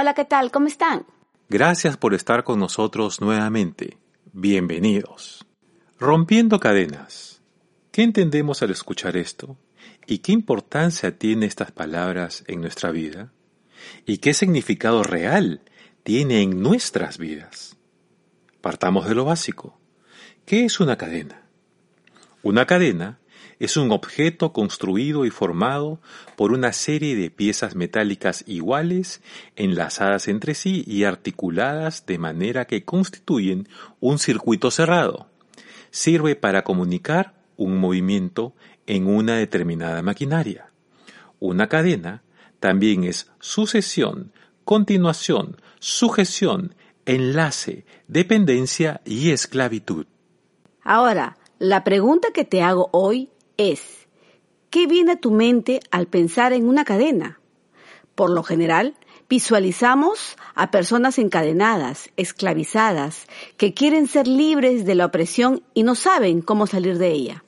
Hola, ¿qué tal? ¿Cómo están? Gracias por estar con nosotros nuevamente. Bienvenidos. Rompiendo cadenas. ¿Qué entendemos al escuchar esto? ¿Y qué importancia tiene estas palabras en nuestra vida? ¿Y qué significado real tiene en nuestras vidas? Partamos de lo básico. ¿Qué es una cadena? Una cadena es un objeto construido y formado por una serie de piezas metálicas iguales, enlazadas entre sí y articuladas de manera que constituyen un circuito cerrado. Sirve para comunicar un movimiento en una determinada maquinaria. Una cadena también es sucesión, continuación, sujeción, enlace, dependencia y esclavitud. Ahora, la pregunta que te hago hoy es, ¿qué viene a tu mente al pensar en una cadena? Por lo general, visualizamos a personas encadenadas, esclavizadas, que quieren ser libres de la opresión y no saben cómo salir de ella.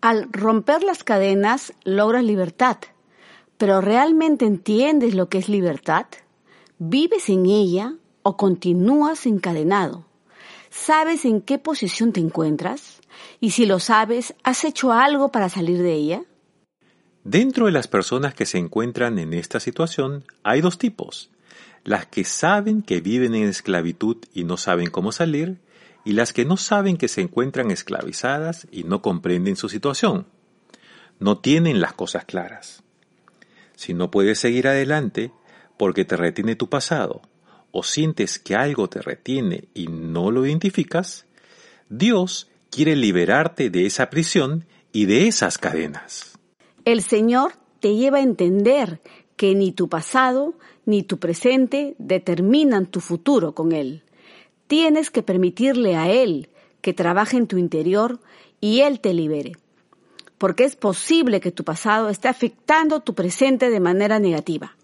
Al romper las cadenas logras libertad, pero ¿realmente entiendes lo que es libertad? ¿Vives en ella o continúas encadenado? ¿Sabes en qué posición te encuentras? Y si lo sabes, ¿has hecho algo para salir de ella? Dentro de las personas que se encuentran en esta situación hay dos tipos. Las que saben que viven en esclavitud y no saben cómo salir, y las que no saben que se encuentran esclavizadas y no comprenden su situación. No tienen las cosas claras. Si no puedes seguir adelante porque te retiene tu pasado, o sientes que algo te retiene y no lo identificas, Dios quiere liberarte de esa prisión y de esas cadenas. El Señor te lleva a entender que ni tu pasado ni tu presente determinan tu futuro con Él. Tienes que permitirle a Él que trabaje en tu interior y Él te libere. Porque es posible que tu pasado esté afectando tu presente de manera negativa.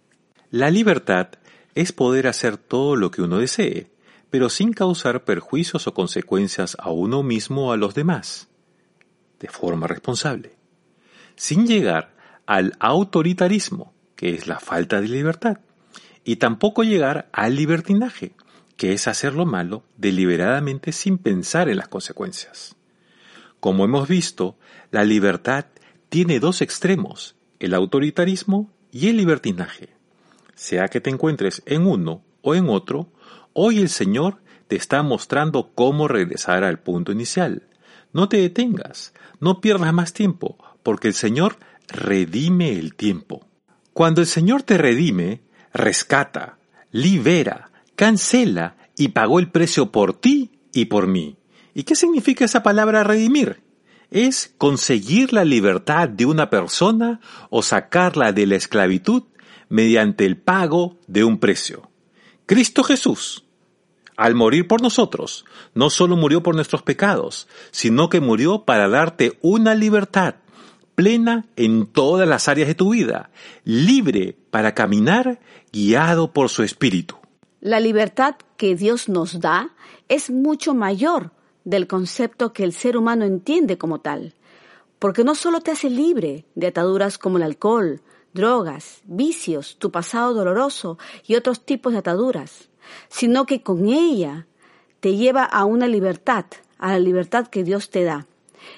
La libertad es poder hacer todo lo que uno desee, pero sin causar perjuicios o consecuencias a uno mismo o a los demás, de forma responsable, sin llegar al autoritarismo, que es la falta de libertad, y tampoco llegar al libertinaje, que es hacer lo malo deliberadamente sin pensar en las consecuencias. Como hemos visto, la libertad tiene dos extremos, el autoritarismo y el libertinaje. Sea que te encuentres en uno o en otro, Hoy el Señor te está mostrando cómo regresar al punto inicial. No te detengas, no pierdas más tiempo, porque el Señor redime el tiempo. Cuando el Señor te redime, rescata, libera, cancela y pagó el precio por ti y por mí. ¿Y qué significa esa palabra redimir? Es conseguir la libertad de una persona o sacarla de la esclavitud mediante el pago de un precio. Cristo Jesús al morir por nosotros, no solo murió por nuestros pecados, sino que murió para darte una libertad plena en todas las áreas de tu vida, libre para caminar guiado por su espíritu. La libertad que Dios nos da es mucho mayor del concepto que el ser humano entiende como tal, porque no solo te hace libre de ataduras como el alcohol, drogas, vicios, tu pasado doloroso y otros tipos de ataduras, sino que con ella te lleva a una libertad, a la libertad que Dios te da.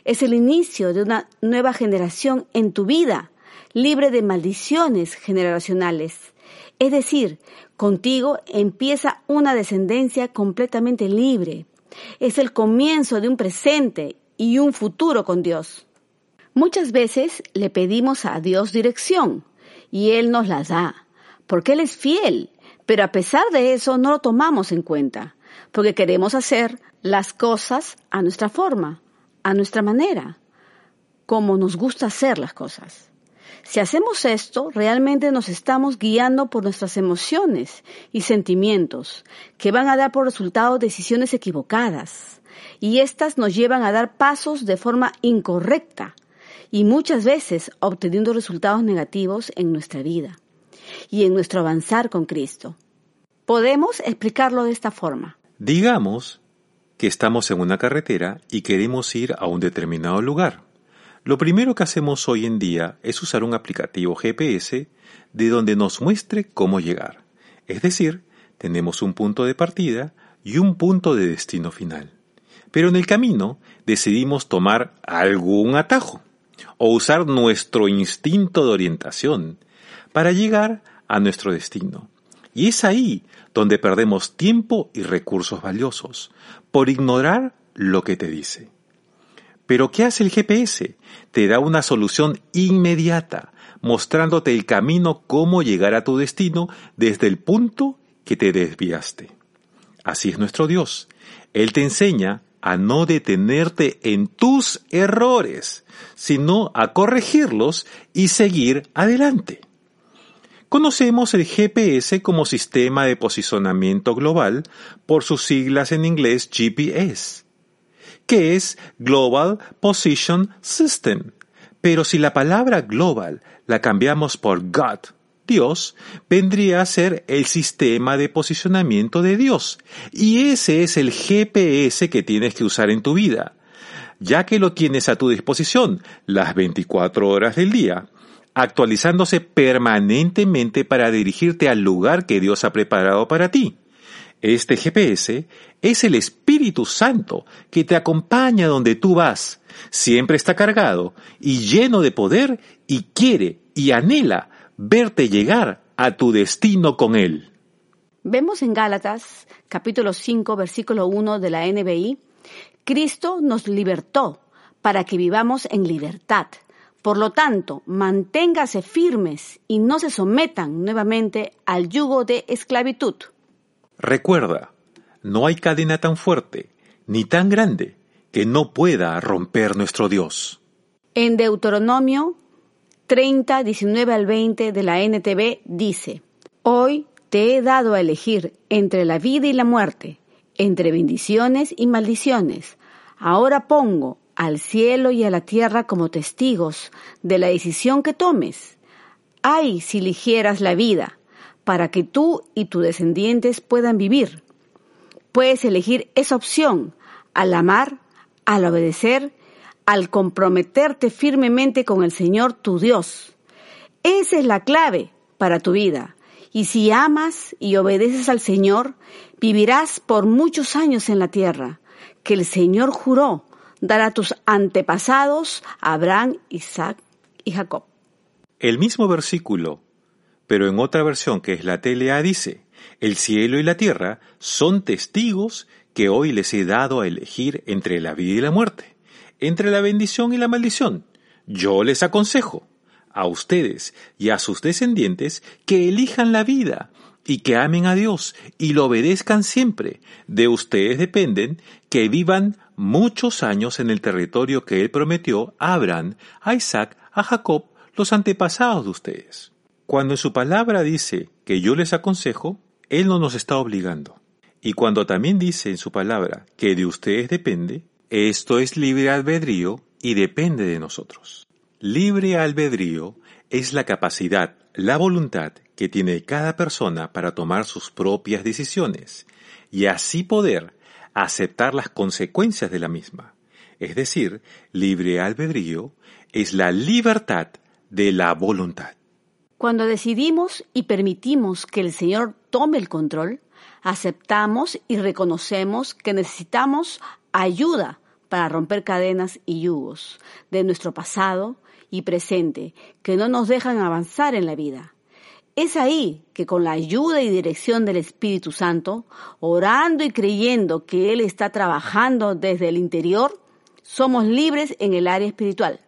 Es el inicio de una nueva generación en tu vida, libre de maldiciones generacionales. Es decir, contigo empieza una descendencia completamente libre. Es el comienzo de un presente y un futuro con Dios. Muchas veces le pedimos a Dios dirección y Él nos la da, porque Él es fiel pero a pesar de eso no lo tomamos en cuenta, porque queremos hacer las cosas a nuestra forma, a nuestra manera, como nos gusta hacer las cosas. Si hacemos esto, realmente nos estamos guiando por nuestras emociones y sentimientos, que van a dar por resultado decisiones equivocadas, y éstas nos llevan a dar pasos de forma incorrecta, y muchas veces obteniendo resultados negativos en nuestra vida y en nuestro avanzar con Cristo. Podemos explicarlo de esta forma. Digamos que estamos en una carretera y queremos ir a un determinado lugar. Lo primero que hacemos hoy en día es usar un aplicativo GPS de donde nos muestre cómo llegar. Es decir, tenemos un punto de partida y un punto de destino final. Pero en el camino decidimos tomar algún atajo o usar nuestro instinto de orientación para llegar a nuestro destino. Y es ahí donde perdemos tiempo y recursos valiosos por ignorar lo que te dice. Pero ¿qué hace el GPS? Te da una solución inmediata, mostrándote el camino cómo llegar a tu destino desde el punto que te desviaste. Así es nuestro Dios. Él te enseña a no detenerte en tus errores, sino a corregirlos y seguir adelante. Conocemos el GPS como Sistema de Posicionamiento Global, por sus siglas en inglés GPS, que es Global Position System. Pero si la palabra global la cambiamos por God, Dios, vendría a ser el sistema de posicionamiento de Dios. Y ese es el GPS que tienes que usar en tu vida, ya que lo tienes a tu disposición las 24 horas del día actualizándose permanentemente para dirigirte al lugar que Dios ha preparado para ti. Este GPS es el Espíritu Santo que te acompaña donde tú vas. Siempre está cargado y lleno de poder y quiere y anhela verte llegar a tu destino con Él. Vemos en Gálatas capítulo 5 versículo 1 de la NBI, Cristo nos libertó para que vivamos en libertad. Por lo tanto, manténgase firmes y no se sometan nuevamente al yugo de esclavitud. Recuerda, no hay cadena tan fuerte ni tan grande que no pueda romper nuestro Dios. En Deuteronomio 30, 19 al 20 de la NTV dice, Hoy te he dado a elegir entre la vida y la muerte, entre bendiciones y maldiciones. Ahora pongo al cielo y a la tierra como testigos de la decisión que tomes. Ay, si eligieras la vida, para que tú y tus descendientes puedan vivir. Puedes elegir esa opción al amar, al obedecer, al comprometerte firmemente con el Señor tu Dios. Esa es la clave para tu vida. Y si amas y obedeces al Señor, vivirás por muchos años en la tierra, que el Señor juró dar a tus antepasados, Abraham, Isaac y Jacob. El mismo versículo, pero en otra versión que es la TLA dice, el cielo y la tierra son testigos que hoy les he dado a elegir entre la vida y la muerte, entre la bendición y la maldición. Yo les aconsejo a ustedes y a sus descendientes que elijan la vida y que amen a Dios y lo obedezcan siempre. De ustedes dependen que vivan muchos años en el territorio que Él prometió a Abraham, a Isaac, a Jacob, los antepasados de ustedes. Cuando en su palabra dice que yo les aconsejo, Él no nos está obligando. Y cuando también dice en su palabra que de ustedes depende, esto es libre albedrío y depende de nosotros. Libre albedrío es la capacidad, la voluntad que tiene cada persona para tomar sus propias decisiones y así poder aceptar las consecuencias de la misma. Es decir, libre albedrío es la libertad de la voluntad. Cuando decidimos y permitimos que el Señor tome el control, aceptamos y reconocemos que necesitamos ayuda para romper cadenas y yugos de nuestro pasado y presente que no nos dejan avanzar en la vida. Es ahí que con la ayuda y dirección del Espíritu Santo, orando y creyendo que Él está trabajando desde el interior, somos libres en el área espiritual.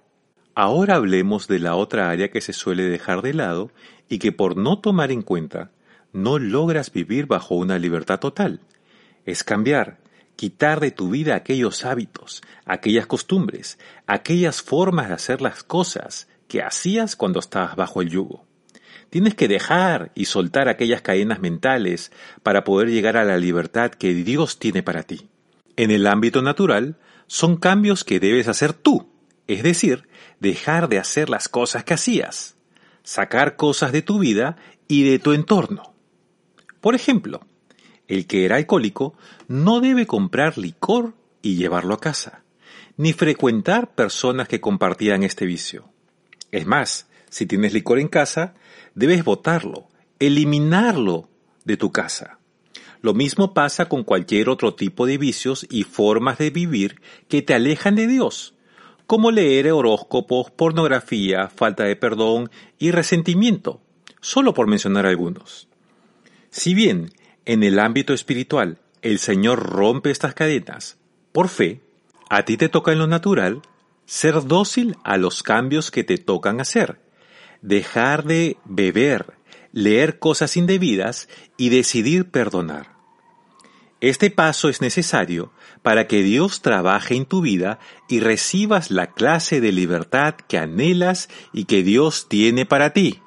Ahora hablemos de la otra área que se suele dejar de lado y que por no tomar en cuenta no logras vivir bajo una libertad total. Es cambiar, quitar de tu vida aquellos hábitos, aquellas costumbres, aquellas formas de hacer las cosas que hacías cuando estabas bajo el yugo. Tienes que dejar y soltar aquellas cadenas mentales para poder llegar a la libertad que Dios tiene para ti. En el ámbito natural, son cambios que debes hacer tú, es decir, dejar de hacer las cosas que hacías, sacar cosas de tu vida y de tu entorno. Por ejemplo, el que era alcohólico no debe comprar licor y llevarlo a casa, ni frecuentar personas que compartían este vicio. Es más, si tienes licor en casa, debes botarlo, eliminarlo de tu casa. Lo mismo pasa con cualquier otro tipo de vicios y formas de vivir que te alejan de Dios, como leer horóscopos, pornografía, falta de perdón y resentimiento, solo por mencionar algunos. Si bien en el ámbito espiritual el Señor rompe estas cadenas, por fe, a ti te toca en lo natural ser dócil a los cambios que te tocan hacer, dejar de beber, leer cosas indebidas y decidir perdonar. Este paso es necesario para que Dios trabaje en tu vida y recibas la clase de libertad que anhelas y que Dios tiene para ti.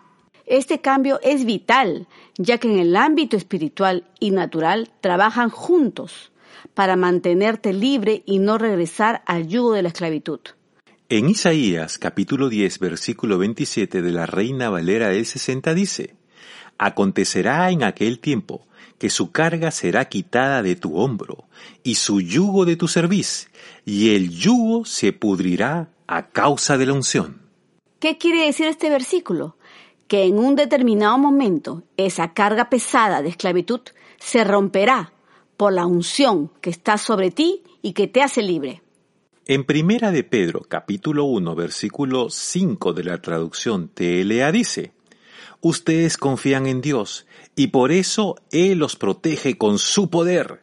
Este cambio es vital, ya que en el ámbito espiritual y natural trabajan juntos para mantenerte libre y no regresar al yugo de la esclavitud. En Isaías capítulo 10 versículo 27 de la Reina Valera del 60 dice, Acontecerá en aquel tiempo que su carga será quitada de tu hombro y su yugo de tu cerviz, y el yugo se pudrirá a causa de la unción. ¿Qué quiere decir este versículo? Que en un determinado momento esa carga pesada de esclavitud se romperá por la unción que está sobre ti y que te hace libre. En Primera de Pedro, capítulo 1, versículo 5 de la traducción TLA dice, Ustedes confían en Dios y por eso Él los protege con su poder,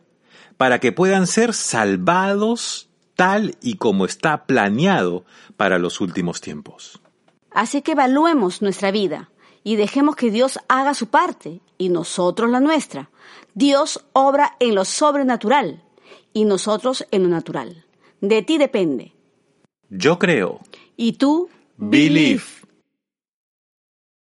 para que puedan ser salvados tal y como está planeado para los últimos tiempos. Así que evaluemos nuestra vida y dejemos que Dios haga su parte y nosotros la nuestra. Dios obra en lo sobrenatural y nosotros en lo natural. De ti depende. Yo creo. ¿Y tú? Believe.